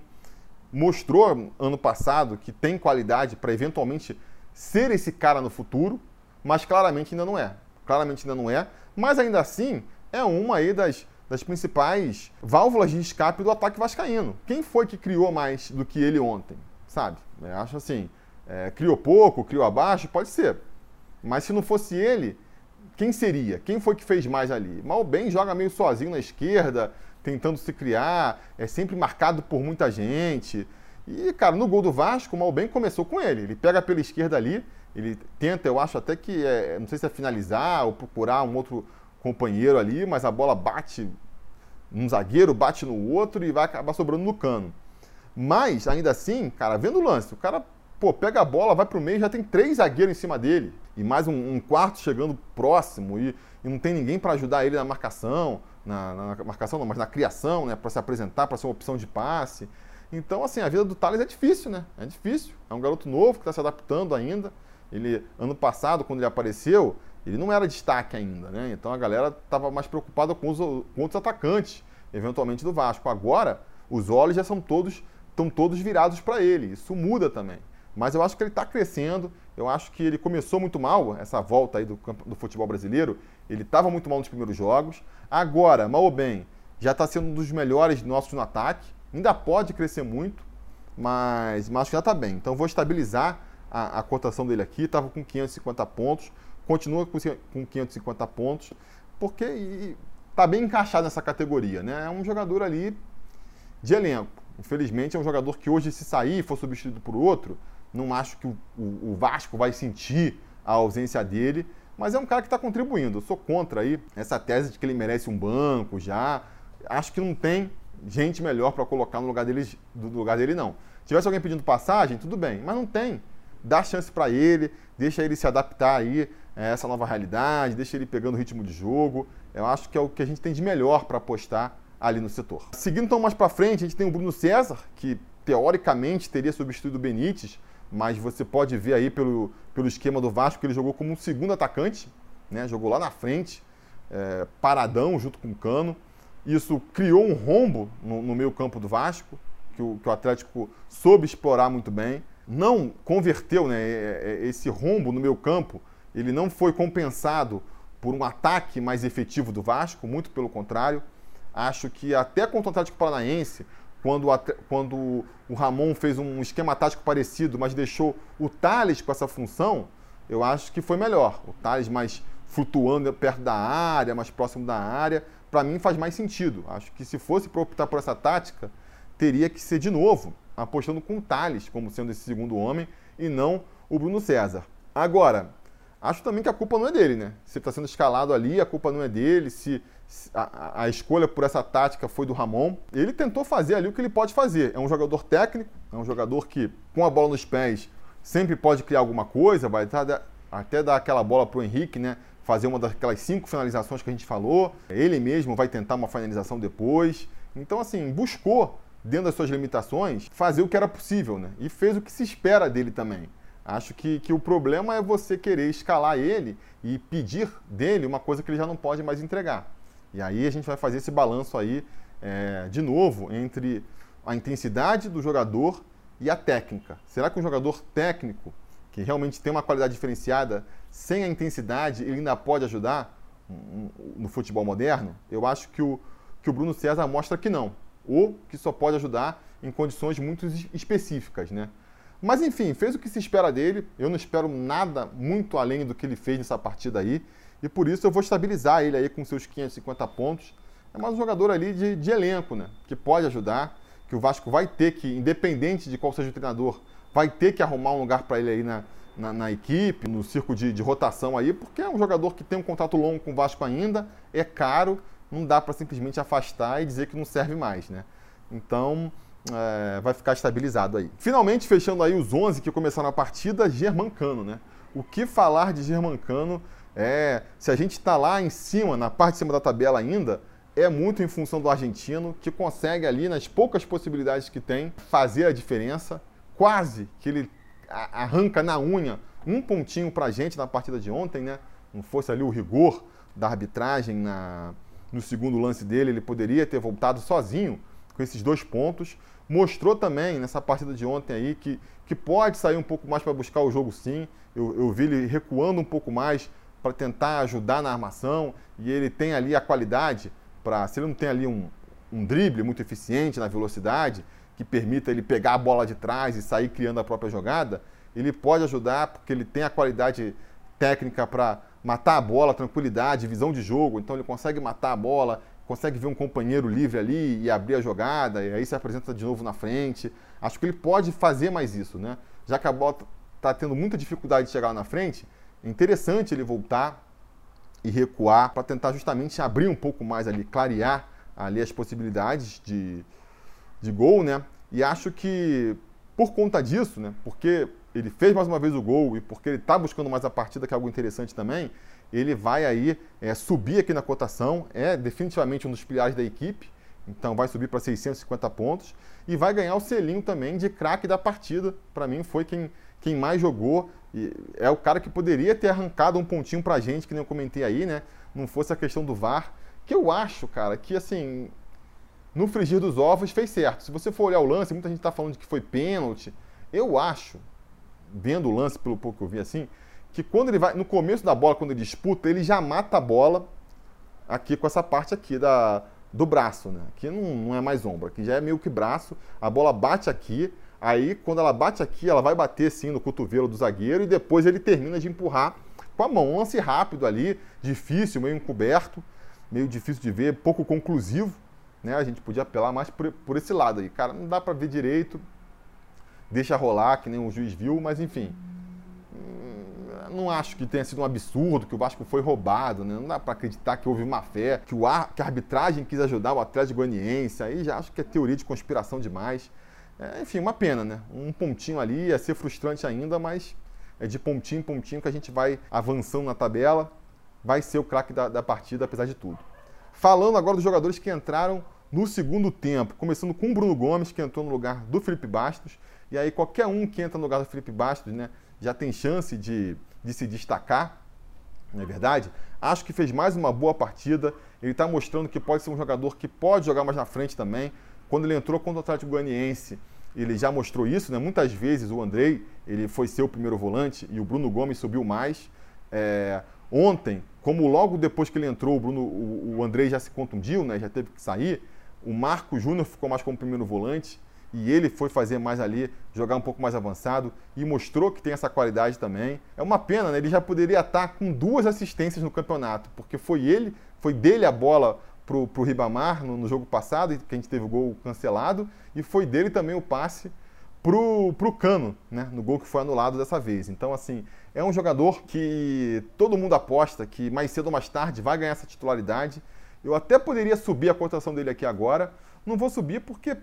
Mostrou ano passado que tem qualidade para eventualmente ser esse cara no futuro, mas claramente ainda não é. Claramente ainda não é, mas ainda assim é uma aí das das principais válvulas de escape do ataque vascaíno. Quem foi que criou mais do que ele ontem? Sabe? Eu acho assim, é, criou pouco, criou abaixo, pode ser. Mas se não fosse ele, quem seria? Quem foi que fez mais ali? Mal bem joga meio sozinho na esquerda, tentando se criar, é sempre marcado por muita gente. E, cara, no gol do Vasco, o Malbem começou com ele. Ele pega pela esquerda ali, ele tenta, eu acho até que, é, não sei se é finalizar ou procurar um outro companheiro ali, mas a bola bate num zagueiro, bate no outro e vai acabar sobrando no cano. Mas, ainda assim, cara, vendo o lance, o cara pô, pega a bola, vai pro meio, já tem três zagueiros em cima dele. E mais um, um quarto chegando próximo e, e não tem ninguém para ajudar ele na marcação, na, na, marcação não, mas na criação, né, para se apresentar, para ser uma opção de passe. Então, assim, a vida do Thales é difícil, né? É difícil. É um garoto novo que está se adaptando ainda. Ele, ano passado, quando ele apareceu, ele não era destaque ainda, né? Então a galera estava mais preocupada com os, com outros atacantes, eventualmente do Vasco. Agora, os olhos já são todos estão todos virados para ele. Isso muda também. Mas eu acho que ele está crescendo. Eu acho que ele começou muito mal, essa volta aí do, do futebol brasileiro. Ele estava muito mal nos primeiros jogos. Agora, mal ou bem, já está sendo um dos melhores nossos no ataque. Ainda pode crescer muito, mas, mas acho que já está bem. Então vou estabilizar a, a cotação dele aqui. Estava com 550 pontos continua com 550 pontos, porque está bem encaixado nessa categoria. Né? É um jogador ali de elenco. Infelizmente, é um jogador que hoje, se sair e for substituído por outro, não acho que o, o, o Vasco vai sentir a ausência dele, mas é um cara que está contribuindo. Eu sou contra aí essa tese de que ele merece um banco já. Acho que não tem gente melhor para colocar no lugar, dele, do lugar dele, não. Se tivesse alguém pedindo passagem, tudo bem, mas não tem. Dá chance para ele, deixa ele se adaptar aí é, essa nova realidade, deixa ele pegando o ritmo de jogo. Eu acho que é o que a gente tem de melhor para apostar ali no setor. Seguindo então mais para frente, a gente tem o Bruno César, que teoricamente teria substituído o Benítez, mas você pode ver aí pelo, pelo esquema do Vasco que ele jogou como um segundo atacante, né? jogou lá na frente, é, paradão junto com o Cano. Isso criou um rombo no, no meio campo do Vasco, que o, que o Atlético soube explorar muito bem. Não converteu né, é, é, esse rombo no meio campo ele não foi compensado por um ataque mais efetivo do Vasco, muito pelo contrário. Acho que até contra o Atlético Paranaense, quando, quando o Ramon fez um esquema tático parecido, mas deixou o Thales com essa função, eu acho que foi melhor. O Thales mais flutuando perto da área, mais próximo da área, para mim faz mais sentido. Acho que se fosse para optar por essa tática, teria que ser de novo apostando com o Thales como sendo esse segundo homem e não o Bruno César. Agora, Acho também que a culpa não é dele, né? Se está sendo escalado ali, a culpa não é dele. Se a, a, escolha por essa tática foi do Ramon, ele tentou fazer ali o que ele pode fazer. É um jogador técnico, é um jogador que, com a bola nos pés, sempre pode criar alguma coisa, vai até dar aquela bola para o Henrique, né? Fazer uma daquelas cinco finalizações que a gente falou. Ele mesmo vai tentar uma finalização depois. Então, assim, buscou, dentro das suas limitações, fazer o que era possível, né? E fez o que se espera dele também. Acho que, que o problema é você querer escalar ele e pedir dele uma coisa que ele já não pode mais entregar. E aí a gente vai fazer esse balanço aí, é, de novo, entre a intensidade do jogador e a técnica. Será que um jogador técnico, que realmente tem uma qualidade diferenciada, sem a intensidade, ele ainda pode ajudar no futebol moderno? Eu acho que o, que o Bruno César mostra que não. Ou que só pode ajudar em condições muito específicas, né? Mas enfim, fez o que se espera dele. Eu não espero nada muito além do que ele fez nessa partida aí. E por isso eu vou estabilizar ele aí com seus 550 pontos. É mais um jogador ali de, de elenco, né? Que pode ajudar. Que o Vasco vai ter que, independente de qual seja o treinador, vai ter que arrumar um lugar para ele aí na, na, na, equipe, no circo de, de, rotação aí, porque é um jogador que tem um contrato longo com o Vasco ainda, é caro, não dá para simplesmente afastar e dizer que não serve mais, né? Então, é, vai ficar estabilizado aí. Finalmente, fechando aí os 11 que começaram a partida, Germancano, né? O que falar de Germancano é, se a gente está lá em cima, na parte de cima da tabela ainda, é muito em função do argentino, que consegue ali, nas poucas possibilidades que tem, fazer a diferença. Quase que ele arranca na unha um pontinho pra gente na partida de ontem, né? Não fosse ali o rigor da arbitragem na, no segundo lance dele, ele poderia ter voltado sozinho com esses dois pontos. Mostrou também nessa partida de ontem aí que, que pode sair um pouco mais para buscar o jogo sim. Eu, eu vi ele recuando um pouco mais para tentar ajudar na armação e ele tem ali a qualidade para. Se ele não tem ali um, um drible muito eficiente na velocidade, que permita ele pegar a bola de trás e sair criando a própria jogada, ele pode ajudar porque ele tem a qualidade técnica para matar a bola, tranquilidade, visão de jogo. Então ele consegue matar a bola, consegue ver um companheiro livre ali e abrir a jogada, e aí se apresenta de novo na frente. Acho que ele pode fazer mais isso, né? Já que a bola está tendo muita dificuldade de chegar lá na frente, é interessante ele voltar e recuar para tentar justamente abrir um pouco mais ali, clarear ali as possibilidades de, de gol, né? E acho que por conta disso, né? Porque ele fez mais uma vez o gol e porque ele está buscando mais a partida, que é algo interessante também, ele vai aí é, subir aqui na cotação, é definitivamente um dos pilares da equipe, então vai subir para 650 pontos e vai ganhar o selinho também de craque da partida. Para mim foi quem, quem mais jogou e é o cara que poderia ter arrancado um pontinho para a gente, que nem eu comentei aí, né? Não fosse a questão do VAR, que eu acho, cara, que assim no frigir dos ovos fez certo. Se você for olhar o lance, muita gente está falando que foi pênalti. Eu acho, vendo o lance pelo pouco que eu vi assim, que quando ele vai, no começo da bola, quando ele disputa, ele já mata a bola aqui com essa parte aqui da, do braço, né? Aqui não, não é mais ombro, aqui já é meio que braço, a bola bate aqui, aí quando ela bate aqui, ela vai bater sim no cotovelo do zagueiro e depois ele termina de empurrar com a mão. Um lance rápido ali, difícil, meio encoberto, meio difícil de ver, pouco conclusivo, né? A gente podia apelar mais por, por esse lado aí. Cara, não dá para ver direito, deixa rolar, que nem o juiz viu, mas enfim. Não acho que tenha sido um absurdo, que o Vasco foi roubado, né? Não dá para acreditar que houve má fé, que, o ar, que a arbitragem quis ajudar o Atlético Goianiense. Aí já acho que é teoria de conspiração demais. É, enfim, uma pena, né? Um pontinho ali ia ser frustrante ainda, mas é de pontinho em pontinho que a gente vai avançando na tabela. Vai ser o craque da, da partida, apesar de tudo. Falando agora dos jogadores que entraram no segundo tempo, começando com o Bruno Gomes, que entrou no lugar do Felipe Bastos. E aí qualquer um que entra no lugar do Felipe Bastos, né, já tem chance de, de se destacar, não é verdade? Acho que fez mais uma boa partida. Ele está mostrando que pode ser um jogador que pode jogar mais na frente também. Quando ele entrou contra o Atlético Goianiense, ele já mostrou isso, né? Muitas vezes o Andrei ele foi o primeiro volante e o Bruno Gomes subiu mais. É, ontem, como logo depois que ele entrou, o, Bruno, o, o Andrei já se contundiu, né? Já teve que sair. O Marco Júnior ficou mais como primeiro volante e ele foi fazer mais ali, jogar um pouco mais avançado e mostrou que tem essa qualidade também. É uma pena, né? Ele já poderia estar com duas assistências no campeonato, porque foi ele, foi dele a bola pro, pro Ribamar no, no jogo passado, que a gente teve o gol cancelado, e foi dele também o passe pro, pro Cano, né? No gol que foi anulado dessa vez. Então, assim, é um jogador que todo mundo aposta que mais cedo ou mais tarde vai ganhar essa titularidade. Eu até poderia subir a cotação dele aqui agora. Não vou subir porque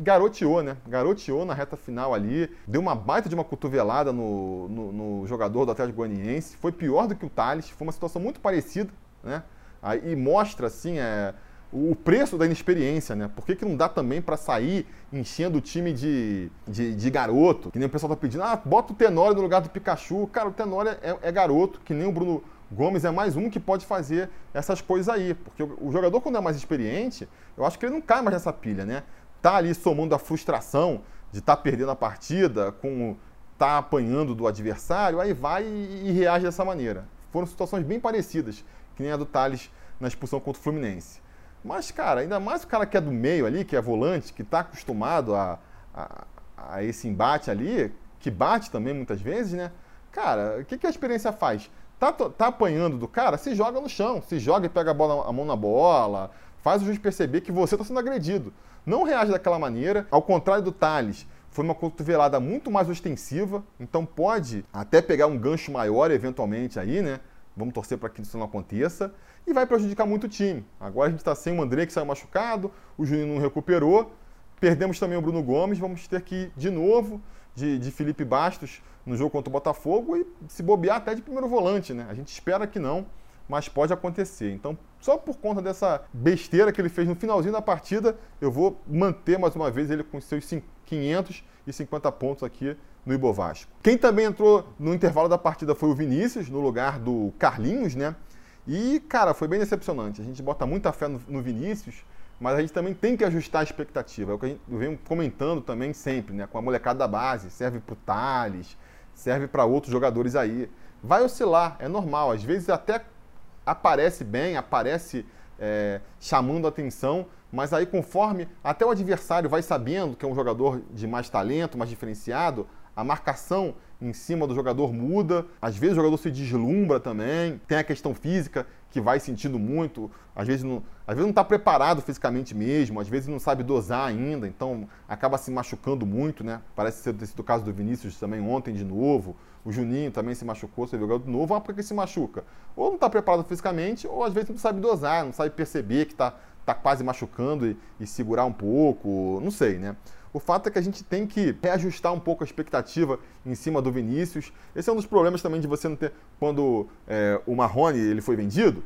garoteou, né? Garoteou na reta final ali, deu uma baita de uma cotovelada no, no, no jogador do Atlético Goianiense, foi pior do que o Thales, foi uma situação muito parecida, né? Aí, e mostra, assim, é, o preço da inexperiência, né? Por que, que não dá também para sair enchendo o time de, de, de, garoto? Que nem o pessoal tá pedindo, ah, bota o Tenório no lugar do Pikachu. Cara, o Tenório é, é garoto, que nem o Bruno Gomes é mais um que pode fazer essas coisas aí. Porque o, jogador, quando é mais experiente, eu acho que ele não cai mais nessa pilha, né? Tá ali somando a frustração de estar tá perdendo a partida, com tá apanhando do adversário, aí vai e, reage dessa maneira. Foram situações bem parecidas, que nem a do Thales na expulsão contra o Fluminense. Mas, cara, ainda mais o cara que é do meio ali, que é volante, que está acostumado a, a, a, esse embate ali, que bate também muitas vezes, né? Cara, o que, que a experiência faz? Tá, tá apanhando do cara, se joga no chão, se joga e pega a, bola, a mão na bola, faz o juiz perceber que você está sendo agredido não reage daquela maneira. Ao contrário do Thales, foi uma cotovelada muito mais ostensiva, então pode até pegar um gancho maior eventualmente aí, né? Vamos torcer para que isso não aconteça. E vai prejudicar muito o time. Agora a gente está sem o André que saiu machucado, o Juninho não recuperou. Perdemos também o Bruno Gomes, vamos ter que ir de novo de, de Felipe Bastos no jogo contra o Botafogo e se bobear até de primeiro volante, né? A gente espera que não, mas pode acontecer. Então, só por conta dessa besteira que ele fez no finalzinho da partida, eu vou manter mais uma vez ele com seus 550 pontos aqui no Ibovasco. Quem também entrou no intervalo da partida foi o Vinícius, no lugar do Carlinhos, né? E, cara, foi bem decepcionante. A gente bota muita fé no, no Vinícius, mas a gente também tem que ajustar a expectativa. É o que a gente vem comentando também sempre, né? Com a molecada da base, serve para Thales, serve para outros jogadores aí. Vai oscilar, é normal. Às vezes até aparece bem, aparece é, chamando atenção, mas aí conforme até o adversário vai sabendo que é um jogador de mais talento, mais diferenciado, a marcação em cima do jogador muda, às vezes o jogador se deslumbra também, tem a questão física que vai sentindo muito, às vezes não, às vezes não está preparado fisicamente mesmo, às vezes não sabe dosar ainda, então acaba se machucando muito, né? Parece ser, o caso do Vinícius também ontem de novo, o Juninho também se machucou, você viu de novo, ah, por que se machuca? Ou não está preparado fisicamente, ou às vezes não sabe dosar, não sabe perceber que está tá quase machucando e, e segurar um pouco, não sei, né? O fato é que a gente tem que reajustar um pouco a expectativa em cima do Vinícius. Esse é um dos problemas também de você não ter. Quando é, o Marrone ele foi vendido,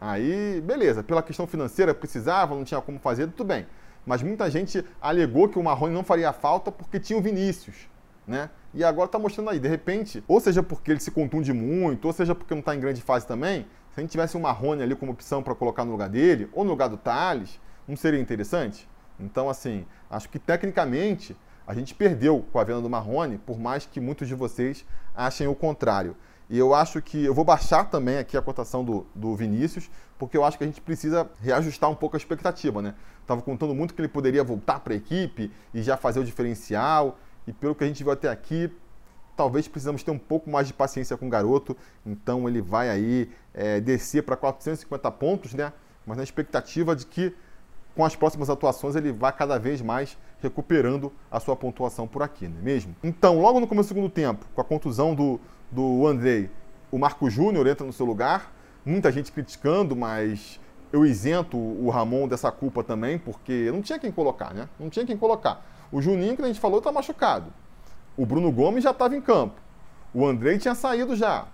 aí beleza, pela questão financeira precisava, não tinha como fazer, tudo bem. Mas muita gente alegou que o Marrone não faria falta porque tinha o Vinícius. Né? E agora está mostrando aí, de repente, ou seja porque ele se contunde muito, ou seja porque não está em grande fase também, se a gente tivesse o Marrone ali como opção para colocar no lugar dele, ou no lugar do Thales, não seria interessante? Então, assim, acho que tecnicamente a gente perdeu com a venda do Marrone, por mais que muitos de vocês achem o contrário. E eu acho que eu vou baixar também aqui a cotação do, do Vinícius, porque eu acho que a gente precisa reajustar um pouco a expectativa, né? Estava contando muito que ele poderia voltar para a equipe e já fazer o diferencial. E pelo que a gente viu até aqui, talvez precisamos ter um pouco mais de paciência com o garoto. Então ele vai aí é, descer para 450 pontos, né? Mas na expectativa de que com as próximas atuações ele vai cada vez mais recuperando a sua pontuação por aqui, não é mesmo? Então, logo no começo do segundo tempo, com a contusão do, do Andrei, o Marco Júnior entra no seu lugar, muita gente criticando, mas eu isento o Ramon dessa culpa também, porque não tinha quem colocar, né? Não tinha quem colocar. O Juninho, que a gente falou, está machucado. O Bruno Gomes já estava em campo. O Andrei tinha saído já.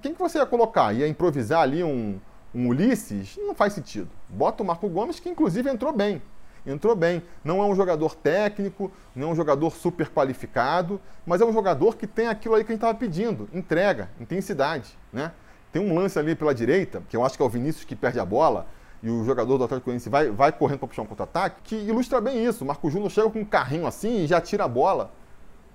Quem que você ia colocar? Ia improvisar ali um, um Ulisses, não faz sentido. Bota o Marco Gomes, que inclusive entrou bem. Entrou bem. Não é um jogador técnico, não é um jogador super qualificado, mas é um jogador que tem aquilo aí que a gente estava pedindo: entrega, intensidade. Né? Tem um lance ali pela direita, que eu acho que é o Vinícius que perde a bola, e o jogador do Atlético Goianiense vai, vai correndo para puxar um contra-ataque, que ilustra bem isso. O Marco Júnior chega com um carrinho assim e já tira a bola.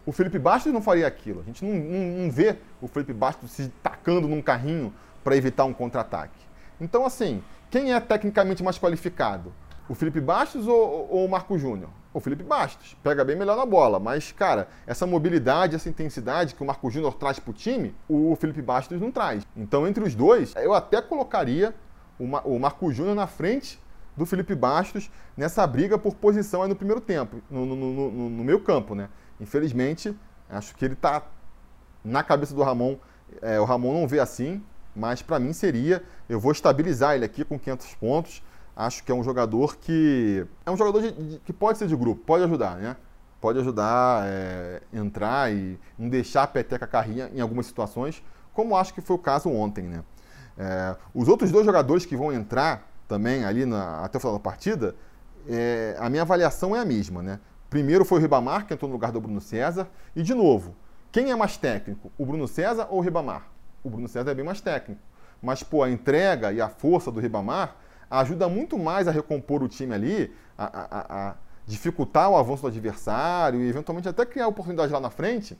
O Felipe Bastos não faria aquilo. A gente não, não, não vê o Felipe Bastos se tacando num carrinho para evitar um contra-ataque. Então, assim, quem é tecnicamente mais qualificado? O Felipe Bastos ou, ou o Marco Júnior? O Felipe Bastos. Pega bem melhor na bola. Mas, cara, essa mobilidade, essa intensidade que o Marco Júnior traz para o time, o Felipe Bastos não traz. Então, entre os dois, eu até colocaria o, Marco Júnior na frente do Felipe Bastos nessa briga por posição aí no primeiro tempo, no, no, no, no meio campo, né? Infelizmente, acho que ele está na cabeça do Ramon. É, o Ramon não vê assim mas para mim seria, eu vou estabilizar ele aqui com 500 pontos. Acho que é um jogador que é um jogador de, de, que pode ser de grupo, pode ajudar, né? Pode ajudar é, entrar e não deixar a peteca carrinha em algumas situações, como acho que foi o caso ontem, né? É, os outros dois jogadores que vão entrar também ali na, até o final da partida, é, a minha avaliação é a mesma, né? Primeiro foi o Ribamar, que entrou no lugar do Bruno César, e de novo, quem é mais técnico, o Bruno César ou o Ribamar? o Bruno César é bem mais técnico. Mas, pô, a entrega e a força do Ribamar ajuda muito mais a recompor o time ali, a, a, a dificultar o avanço do adversário e eventualmente até criar oportunidade lá na frente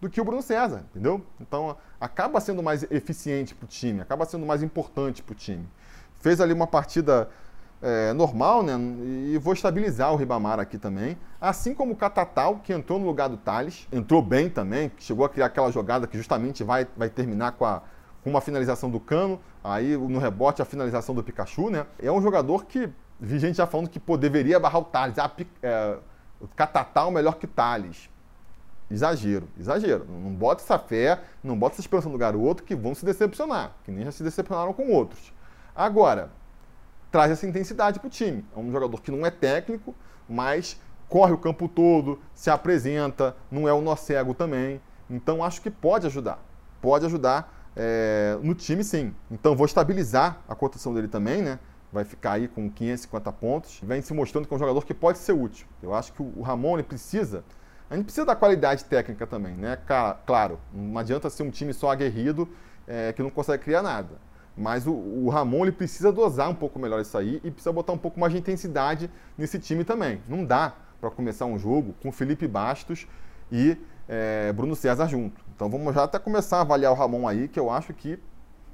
do que o Bruno César, entendeu? Então acaba sendo mais eficiente para o time, acaba sendo mais importante para o time. Fez ali uma partida é, normal, né? E vou estabilizar o Ribamar aqui também. Assim como o Catatal, que entrou no lugar do Thales, entrou bem também, chegou a criar aquela jogada que justamente vai, vai terminar com, a, com uma finalização do Cano, aí no rebote a finalização do Pikachu, né? É um jogador que vi gente já falando que pô, deveria barrar o Thales. Ah, é, o Catatal melhor que Thales. Exagero, exagero. Não bota essa fé, não bota essa esperança no garoto que vão se decepcionar, que nem já se decepcionaram com outros. Agora, traz essa intensidade para o time. É um jogador que não é técnico, mas corre o campo todo, se apresenta, não é o nó cego também. Então acho que pode ajudar. Pode ajudar é, no time sim. Então vou estabilizar a cotação dele também, né? Vai ficar aí com 550 pontos. Vem se mostrando que é um jogador que pode ser útil. Eu acho que o Ramon ele precisa. A gente precisa da qualidade técnica também, né? Claro, não adianta ser um time só aguerrido é, que não consegue criar nada. Mas o, o, Ramon ele precisa dosar um pouco melhor isso aí e precisa botar um pouco mais de intensidade nesse time também. Não dá para começar um jogo com Felipe Bastos e é, Bruno César junto. Então vamos já até começar a avaliar o Ramon aí, que eu acho que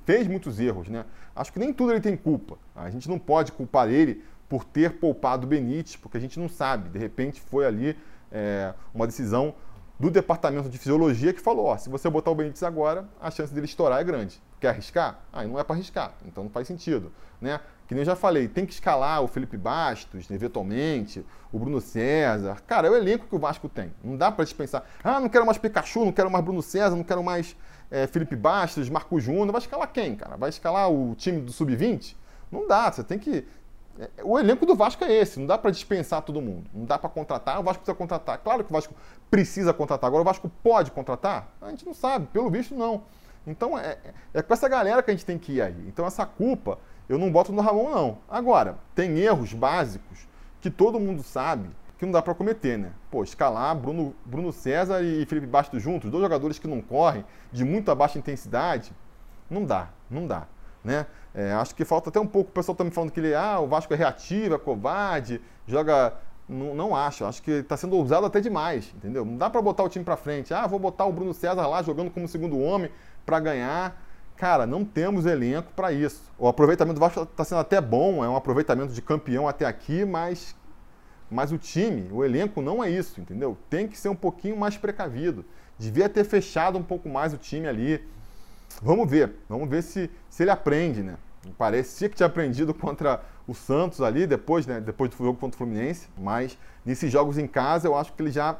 fez muitos erros, né? Acho que nem tudo ele tem culpa. A gente não pode culpar ele por ter poupado o Benítez, porque a gente não sabe. De repente foi ali é, uma decisão do departamento de fisiologia que falou: ó, se você botar o Benítez agora, a chance dele estourar é grande. Quer arriscar? Aí ah, não é para arriscar, então não faz sentido. Né? Que nem eu já falei, tem que escalar o Felipe Bastos, eventualmente, o Bruno César. Cara, é o elenco que o Vasco tem. Não dá para dispensar. Ah, não quero mais Pikachu, não quero mais Bruno César, não quero mais é, Felipe Bastos, Marco Júnior. Vai escalar quem, cara? Vai escalar o time do Sub-20? Não dá, você tem que. É, o elenco do Vasco é esse, não dá para dispensar todo mundo. Não dá para contratar, o Vasco precisa contratar. Claro que o Vasco precisa contratar. Agora, o Vasco pode contratar? A gente não sabe, pelo visto, não. Então, é, é com essa galera que a gente tem que ir aí. Então, essa culpa eu não boto no Ramon, não. Agora, tem erros básicos que todo mundo sabe que não dá para cometer, né? Pô, escalar Bruno, Bruno César e Felipe Bastos juntos, dois jogadores que não correm, de muito baixa intensidade, não dá, não dá, né? É, acho que falta até um pouco, o pessoal tá me falando que ele, ah, o Vasco é reativo, é covarde, joga... Não, não acho, acho que está sendo ousado até demais, entendeu? Não dá para botar o time para frente. Ah, vou botar o Bruno César lá jogando como segundo homem para ganhar. Cara, não temos elenco para isso. O aproveitamento do Vasco está sendo até bom, é um aproveitamento de campeão até aqui, mas, mas o time, o elenco não é isso, entendeu? Tem que ser um pouquinho mais precavido. Devia ter fechado um pouco mais o time ali. Vamos ver, vamos ver se, se ele aprende, né? Parecia que tinha aprendido contra o Santos ali, depois, né? Depois do jogo contra o Fluminense, mas nesses jogos em casa eu acho que ele já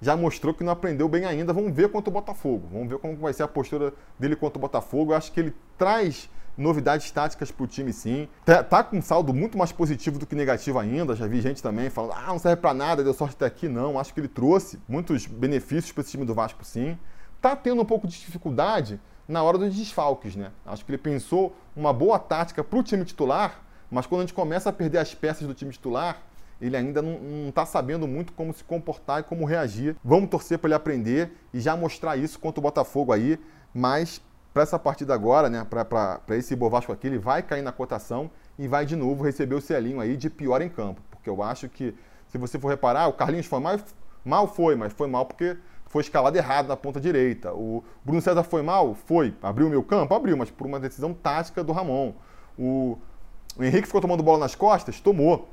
já mostrou que não aprendeu bem ainda. Vamos ver contra o Botafogo. Vamos ver como vai ser a postura dele contra o Botafogo. Eu acho que ele traz novidades táticas para o time, sim. Tá, tá, com um saldo muito mais positivo do que negativo ainda. Já vi gente também falando, ah, não serve para nada, deu sorte até aqui. Não, acho que ele trouxe muitos benefícios para esse time do Vasco, sim. Tá tendo um pouco de dificuldade na hora dos desfalques, né? Acho que ele pensou uma boa tática para o time titular, mas quando a gente começa a perder as peças do time titular, ele ainda não está sabendo muito como se comportar e como reagir. Vamos torcer para ele aprender e já mostrar isso contra o Botafogo aí, mas para essa partida agora, né, para esse Bovasco aqui, ele vai cair na cotação e vai de novo receber o selinho aí de pior em campo, porque eu acho que, se você for reparar, o Carlinhos foi mal, mal foi, mas foi mal porque foi escalado errado na ponta direita. O Bruno César foi mal? Foi. Abriu o meu campo? Abriu, mas por uma decisão tática do Ramon. O, o Henrique ficou tomando bola nas costas? Tomou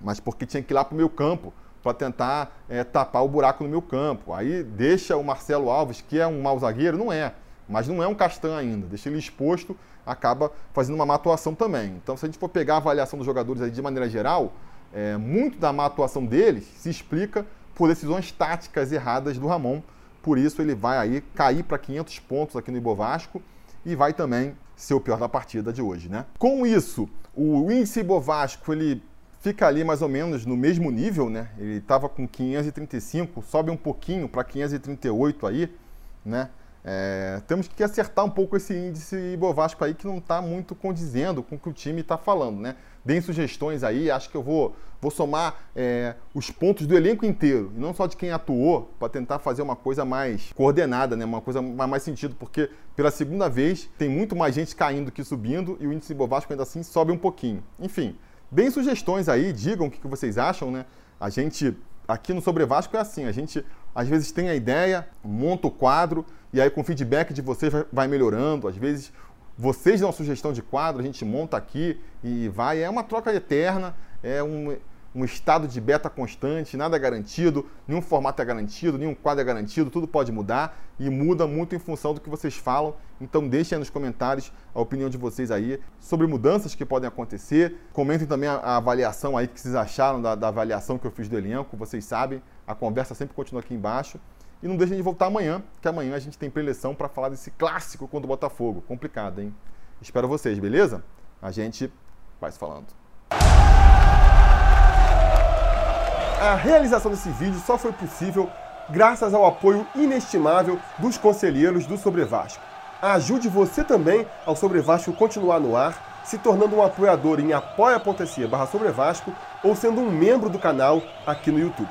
mas porque tinha que ir lá para o meu campo para tentar é, tapar o buraco no meu campo. Aí deixa o Marcelo Alves, que é um mau zagueiro, não é, mas não é um Castan ainda, deixa ele exposto, acaba fazendo uma má atuação também. Então, se a gente for pegar a avaliação dos jogadores aí de maneira geral, é, muito da má atuação deles se explica por decisões táticas erradas do Ramon. Por isso, ele vai aí cair para 500 pontos aqui no Ibovasco e vai também ser o pior da partida de hoje, né? Com isso, o índice Ibovasco ele fica ali mais ou menos no mesmo nível, né? Ele estava com 535, sobe um pouquinho para 538 aí, né? É, temos que acertar um pouco esse índice Ibovasco aí que não está muito condizendo com o que o time está falando, né? Deem sugestões aí, acho que eu vou, vou somar é, os pontos do elenco inteiro, e não só de quem atuou, para tentar fazer uma coisa mais coordenada, né? Uma coisa mais, mais sentido, porque pela segunda vez tem muito mais gente caindo que subindo e o índice Ibovasco ainda assim sobe um pouquinho. Enfim, Deem sugestões aí, digam o que vocês acham, né? A gente, aqui no Sobre Vasco é assim, a gente às vezes tem a ideia, monta o quadro, e aí com o feedback de vocês vai melhorando. Às vezes vocês dão sugestão de quadro, a gente monta aqui e vai. É uma troca eterna, é um, um estado de beta constante, nada é garantido, nenhum formato é garantido, nenhum quadro é garantido, tudo pode mudar e muda muito em função do que vocês falam. Então deixem aí nos comentários a opinião de vocês aí sobre mudanças que podem acontecer. Comentem também a, a avaliação aí que vocês acharam da, da avaliação que eu fiz do elenco. Vocês sabem, a conversa sempre continua aqui embaixo. E não deixem de voltar amanhã, que amanhã a gente tem preleção para falar desse clássico contra o Botafogo. Complicado, hein? Espero vocês, beleza? A gente vai se falando. A realização desse vídeo só foi possível graças ao apoio inestimável dos conselheiros do Sobre Vasco. Ajude você também ao Sobre Vasco continuar no ar, se tornando um apoiador em apoia.se barra ou sendo um membro do canal aqui no YouTube.